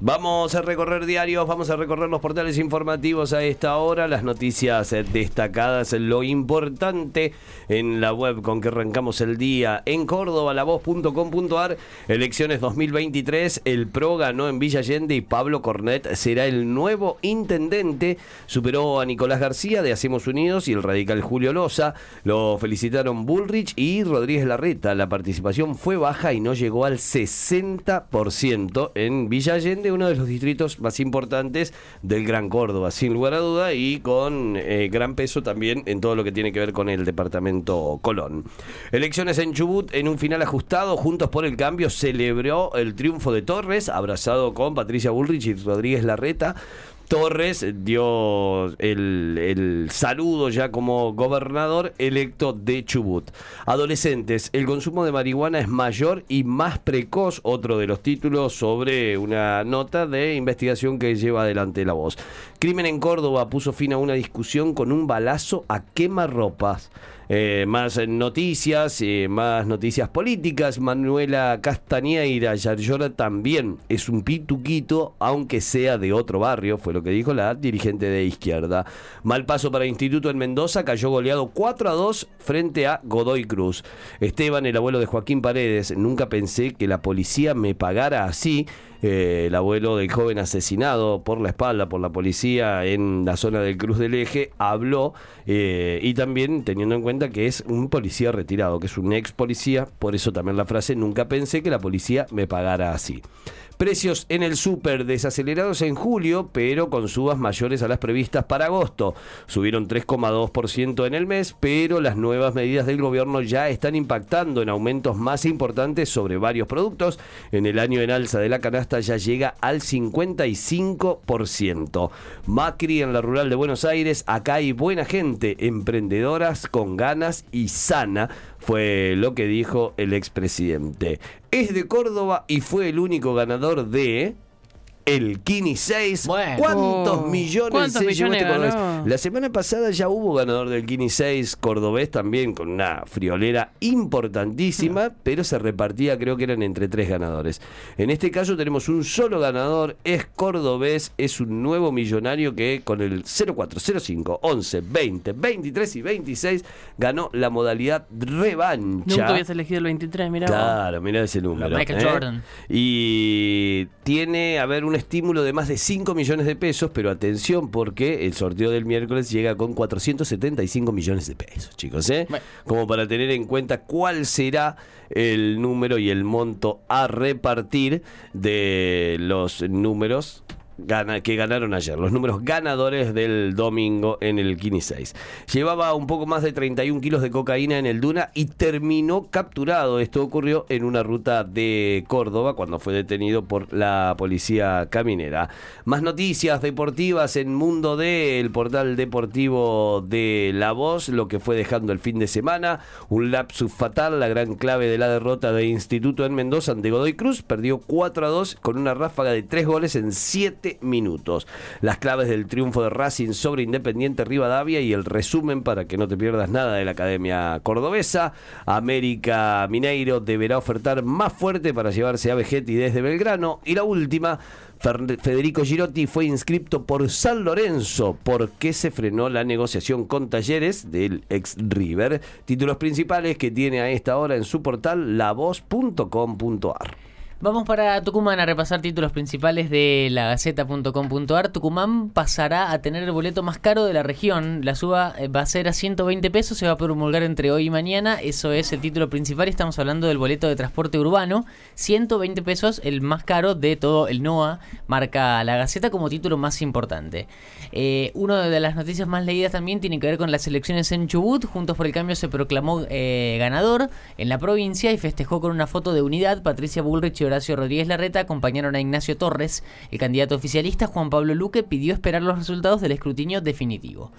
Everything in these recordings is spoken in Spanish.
Vamos a recorrer diarios, vamos a recorrer los portales informativos a esta hora, las noticias eh, destacadas, lo importante en la web con que arrancamos el día. En Córdoba, lavoz.com.ar, elecciones 2023, el PRO ganó en Villa Allende y Pablo Cornet será el nuevo intendente, superó a Nicolás García de Hacemos Unidos y el radical Julio Loza, lo felicitaron Bullrich y Rodríguez Larreta, la participación fue baja y no llegó al 60% en Villa Allende uno de los distritos más importantes del Gran Córdoba, sin lugar a duda, y con eh, gran peso también en todo lo que tiene que ver con el departamento Colón. Elecciones en Chubut, en un final ajustado, Juntos por el Cambio celebró el triunfo de Torres, abrazado con Patricia Bullrich y Rodríguez Larreta. Torres dio el, saludo ya como gobernador electo de Chubut. Adolescentes, el consumo de marihuana es mayor y más precoz, otro de los títulos sobre una nota de investigación que lleva adelante la voz. Crimen en Córdoba puso fin a una discusión con un balazo a quemarropas. Eh, más noticias, eh, más noticias políticas. Manuela Castañeira Yarlora también es un pituquito, aunque sea de otro barrio, fue lo que dijo la dirigente de izquierda. Mal paso para el Instituto en Mendoza, cayó goleado 4 a 2 frente a Godoy Cruz. Esteban, el abuelo de Joaquín Paredes, nunca pensé que la policía me pagara así. Eh, el abuelo del joven asesinado por la espalda por la policía en la zona del Cruz del Eje, habló eh, y también teniendo en cuenta que es un policía retirado, que es un ex policía, por eso también la frase, nunca pensé que la policía me pagara así. Precios en el súper desacelerados en julio, pero con subas mayores a las previstas para agosto. Subieron 3,2% en el mes, pero las nuevas medidas del gobierno ya están impactando en aumentos más importantes sobre varios productos. En el año en alza de la canasta ya llega al 55%. Macri en la rural de Buenos Aires, acá hay buena gente, emprendedoras con ganas y sana fue lo que dijo el expresidente. Es de Córdoba y fue el único ganador de el Kini 6. ¿Cuántos Oh. millones ¿Cuántos se llevó millones este cordobés? ganó? La semana pasada ya hubo ganador del Kini 6 cordobés también con una friolera importantísima, pero se repartía, creo que eran entre tres ganadores. En este caso tenemos un solo ganador, es cordobés, es un nuevo millonario que con el 0405 11 20 23 y 26 ganó la modalidad revancha. Nunca habías elegido el 23, mira. Claro, mira ese número. Michael ¿eh? Jordan. Y tiene, a ver, un estímulo de más de 5 millones de pesos, pero atención porque el sorteo del miércoles llega con 475 millones de pesos, chicos, ¿eh? Bueno. Como para tener en cuenta cuál será el número y el monto a repartir de los números que ganaron ayer, los números ganadores del domingo en el Kini 6. Llevaba un poco más de 31 kilos de cocaína en el Duna y terminó capturado. Esto ocurrió en una ruta de Córdoba cuando fue detenido por la policía caminera. Más noticias deportivas en Mundo D, el portal deportivo de La Voz, lo que fue dejando el fin de semana. Un lapsus fatal, la gran clave de la derrota de Instituto en Mendoza ante Godoy Cruz. Perdió 4 a 2 con una ráfaga de 3 goles en 7 minutos. Las claves del triunfo de Racing sobre Independiente Rivadavia y el resumen para que no te pierdas nada de la Academia Cordobesa. América Mineiro deberá ofertar más fuerte para llevarse a Vegetti desde Belgrano. Y la última, Federico Girotti fue inscripto por San Lorenzo porque se frenó la negociación con Talleres del ex River. Títulos principales que tiene a esta hora en su portal lavoz.com.ar. Vamos para Tucumán a repasar títulos principales de la Gaceta.com.ar. Tucumán pasará a tener el boleto más caro de la región. La suba eh, va a ser a 120 pesos, se va a promulgar entre hoy y mañana. Eso es el título principal. Estamos hablando del boleto de transporte urbano. 120 pesos, el más caro de todo el NOA, marca la Gaceta como título más importante. Eh, una de las noticias más leídas también tiene que ver con las elecciones en Chubut. Juntos por el Cambio se proclamó eh, ganador en la provincia y festejó con una foto de unidad. Patricia Bullrich y Horacio Rodríguez Larreta acompañaron a Ignacio Torres. El candidato oficialista Juan Pablo Luque pidió esperar los resultados del escrutinio definitivo.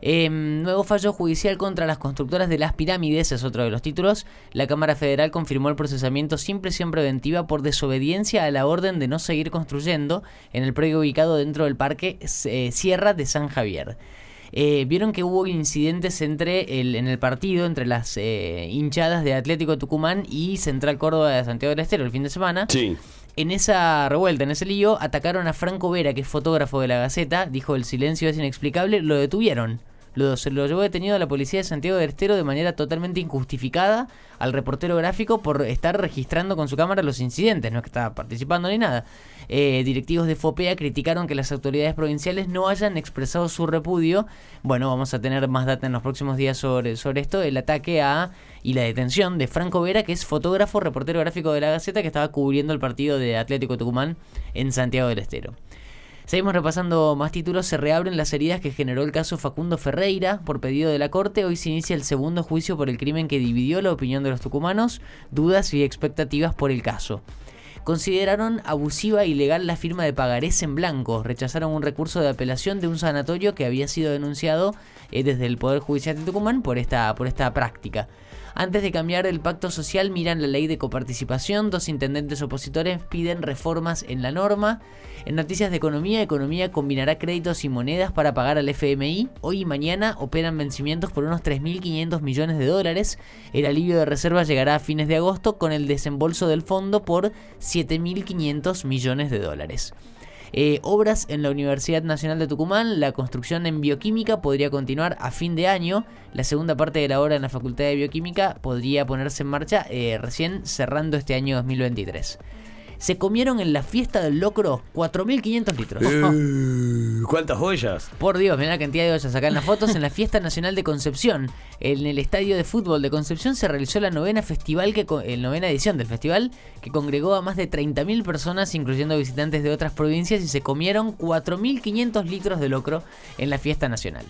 Eh, nuevo fallo judicial contra las constructoras de las pirámides es otro de los títulos. La Cámara Federal confirmó el procesamiento sin presión preventiva por desobediencia a la orden de no seguir construyendo en el predio ubicado dentro del parque eh, Sierra de San Javier. Eh, Vieron que hubo incidentes entre el, en el partido, entre las eh, hinchadas de Atlético Tucumán y Central Córdoba de Santiago del Estero el fin de semana. Sí. En esa revuelta, en ese lío, atacaron a Franco Vera, que es fotógrafo de la Gaceta. Dijo el silencio es inexplicable. Lo detuvieron. Se lo llevó detenido a la policía de Santiago del Estero de manera totalmente injustificada al reportero gráfico por estar registrando con su cámara los incidentes, no es que estaba participando ni nada. Eh, directivos de FOPEA criticaron que las autoridades provinciales no hayan expresado su repudio. Bueno, vamos a tener más data en los próximos días sobre, sobre esto, el ataque a y la detención de Franco Vera, que es fotógrafo, reportero gráfico de la Gaceta, que estaba cubriendo el partido de Atlético Tucumán en Santiago del Estero. Seguimos repasando más títulos. Se reabren las heridas que generó el caso Facundo Ferreira por pedido de la Corte. Hoy se inicia el segundo juicio por el crimen que dividió la opinión de los tucumanos, dudas y expectativas por el caso. Consideraron abusiva e ilegal la firma de pagarés en blanco. Rechazaron un recurso de apelación de un sanatorio que había sido denunciado eh, desde el Poder Judicial de Tucumán por esta, por esta práctica. Antes de cambiar el pacto social, miran la ley de coparticipación. Dos intendentes opositores piden reformas en la norma. En noticias de economía, Economía combinará créditos y monedas para pagar al FMI. Hoy y mañana operan vencimientos por unos 3.500 millones de dólares. El alivio de reservas llegará a fines de agosto con el desembolso del fondo por 7.500 millones de dólares. Eh, obras en la Universidad Nacional de Tucumán. La construcción en bioquímica podría continuar a fin de año. La segunda parte de la obra en la Facultad de Bioquímica podría ponerse en marcha eh, recién cerrando este año 2023. Se comieron en la fiesta del locro 4.500 litros. Eh, ¿Cuántas joyas? Por Dios, mirá la cantidad de ollas acá en las fotos. En la fiesta nacional de Concepción, en el estadio de fútbol de Concepción, se realizó la novena festival que el novena edición del festival, que congregó a más de 30.000 personas, incluyendo visitantes de otras provincias, y se comieron 4.500 litros de locro en la fiesta nacional.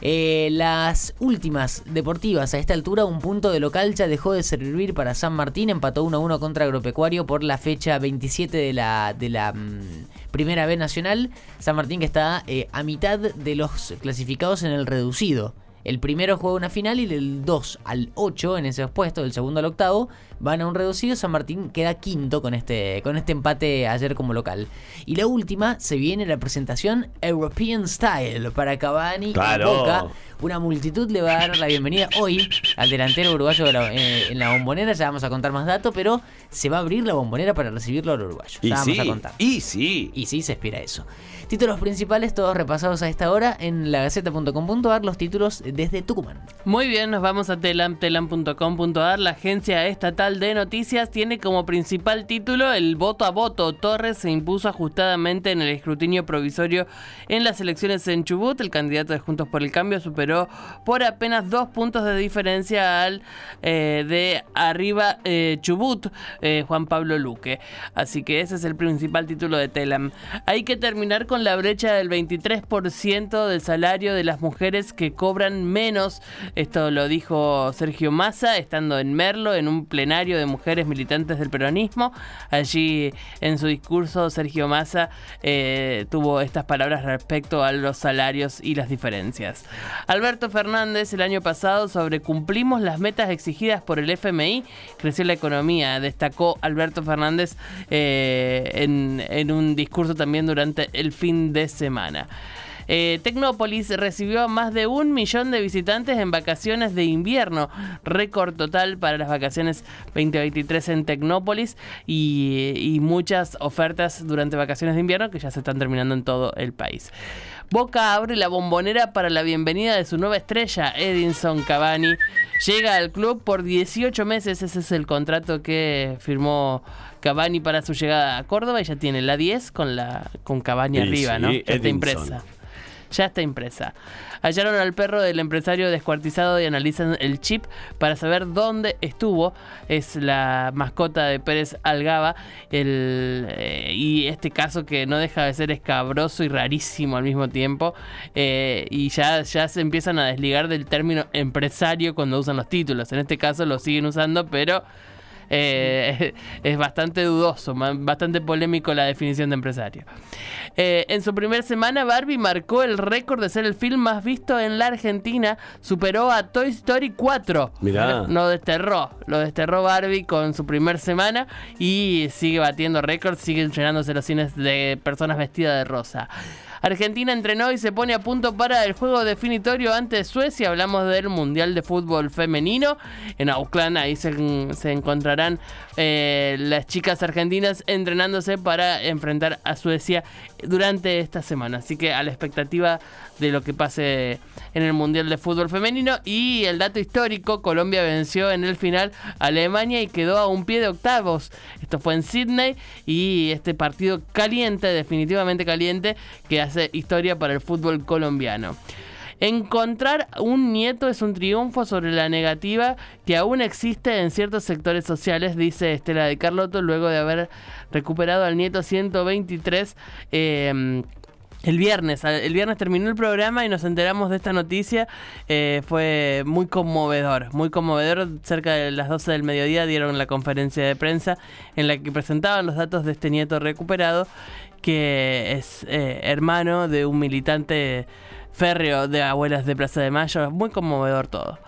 Eh, las últimas deportivas a esta altura, un punto de local ya dejó de servir para San Martín, empató 1 a 1 contra Agropecuario por la fecha 27 de la, de la mm, Primera B Nacional. San Martín que está eh, a mitad de los clasificados en el reducido. El primero juega una final y del 2 al 8 en ese puesto, del segundo al octavo, van a un reducido. San Martín queda quinto con este, con este empate ayer como local. Y la última, se viene la presentación European Style para Cavani Claro. y Boca. Una multitud le va a dar la bienvenida hoy al delantero uruguayo de la- eh, en la bombonera. Ya vamos a contar más datos, pero se va a abrir la bombonera para recibirlo al uruguayo. Y Ya vamos sí, a contar. y sí. Y sí, se espera eso. Títulos principales, todos repasados a esta hora en lagaceta.com.ar, los títulos desde Tucumán. Muy bien, nos vamos a telam, telam.com.ar. La agencia estatal de noticias tiene como principal título el voto a voto. Torres se impuso ajustadamente en el escrutinio provisorio en las elecciones en Chubut. El candidato de Juntos por el Cambio superó por apenas dos puntos de diferencia al eh, de arriba eh, Chubut, eh, Juan Pablo Luque. Así que ese es el principal título de Telam. Hay que terminar con la brecha del 23% del salario de las mujeres que cobran menos. Esto lo dijo Sergio Massa estando en Merlo en un plenario de mujeres militantes del peronismo. Allí en su discurso Sergio Massa tuvo estas palabras respecto a los salarios y las diferencias. Alberto Fernández el año pasado sobre cumplimos las metas exigidas por el FMI, creció la economía, destacó Alberto Fernández eh, en, un discurso también durante el fin de semana. Eh, Tecnópolis recibió a más de un millón de visitantes en vacaciones de invierno, récord total para las vacaciones 2023 en Tecnópolis y muchas ofertas durante vacaciones de invierno que ya se están terminando en todo el país. Boca abre la bombonera para la bienvenida de su nueva estrella, Edinson Cavani. Llega al club por 18 meses, ese es el contrato que firmó Cavani para su llegada a Córdoba y ya tiene la 10 con la con Cavani arriba, sí, ¿no? Ya está impresa. Ya está impresa. Hallaron al perro del empresario descuartizado y analizan el chip para saber dónde estuvo. Es la mascota de Pérez Algaba. El, eh, y este caso que no deja de ser escabroso y rarísimo al mismo tiempo. Eh, y ya, ya se empiezan a desligar del término empresario cuando usan los títulos. En este caso lo siguen usando, pero eh, es bastante dudoso, bastante polémico la definición de empresario. Eh, en su primera semana, Barbie marcó el récord de ser el film más visto en la Argentina. Superó a Toy Story 4. Mirá. Lo desterró. Lo desterró Barbie con su primer semana y sigue batiendo récords, sigue llenándose los cines de personas vestidas de rosa. Argentina entrenó y se pone a punto para el juego definitorio ante Suecia. Hablamos del Mundial de Fútbol Femenino. En Auckland ahí se, encontrarán eh, las chicas argentinas entrenándose para enfrentar a Suecia durante esta semana. Así que a la expectativa de lo que pase en el Mundial de Fútbol Femenino. Y el dato histórico, Colombia venció en el final a Alemania y quedó a un pie de octavos. Esto fue en Sydney y este partido caliente, definitivamente caliente, que hace historia para el fútbol colombiano. Encontrar un nieto es un triunfo sobre la negativa que aún existe en ciertos sectores sociales, dice Estela de Carlotto, luego de haber recuperado al nieto 123. Eh, el viernes, el viernes terminó el programa y nos enteramos de esta noticia. Eh, fue muy conmovedor, muy conmovedor. Cerca de las 12 del mediodía dieron la conferencia de prensa en la que presentaban los datos de este nieto recuperado, que es eh, hermano de un militante férreo de Abuelas de Plaza de Mayo. Muy conmovedor todo.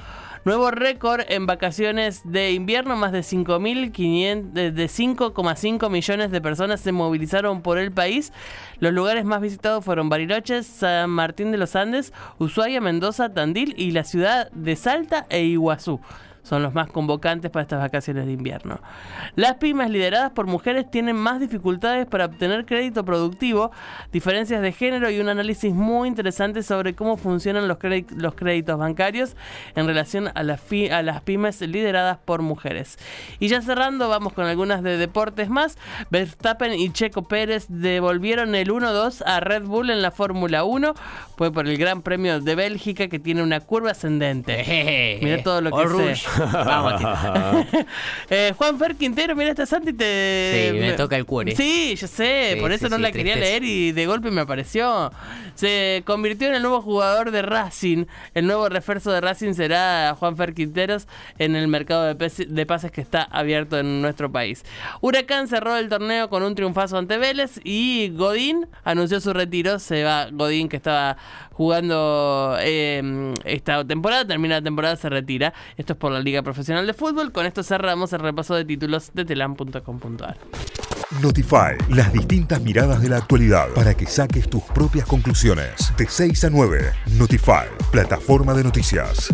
Nuevo récord en vacaciones de invierno, más de 5.500 de 5,5 millones de personas se movilizaron por el país. Los lugares más visitados fueron Bariloche, San Martín de los Andes, Ushuaia, Mendoza, Tandil y la ciudad de Salta e Iguazú son los más convocantes para estas vacaciones de invierno. Las pymes lideradas por mujeres tienen más dificultades para obtener crédito productivo, diferencias de género y un análisis muy interesante sobre cómo funcionan los, créditos bancarios en relación a, a las pymes lideradas por mujeres. Y ya cerrando, vamos con algunas de deportes más. Verstappen y Checo Pérez devolvieron el 1-2 a Red Bull en la Fórmula 1. Fue por el Gran Premio de Bélgica que tiene una curva ascendente. Mira todo lo que sé. Vamos, eh, Juan Fer Quintero, mira esta Santi te. Sí, me, toca el cuore. Sí, yo sé, por eso no la quería leer y de golpe me apareció. Se convirtió en el nuevo jugador de Racing. El nuevo refuerzo de Racing será Juan Fer Quinteros en el mercado de, de pases que está abierto en nuestro país. Huracán cerró el torneo con un triunfazo ante Vélez y Godín anunció su retiro. Se va Godín que estaba jugando eh, esta temporada, termina la temporada, se retira. Esto es por la Liga Profesional de Fútbol. Con esto cerramos el repaso de títulos de telam.com.ar. Notify, las distintas miradas de la actualidad para que saques tus propias conclusiones. De 6 a 9, Notify, plataforma de noticias.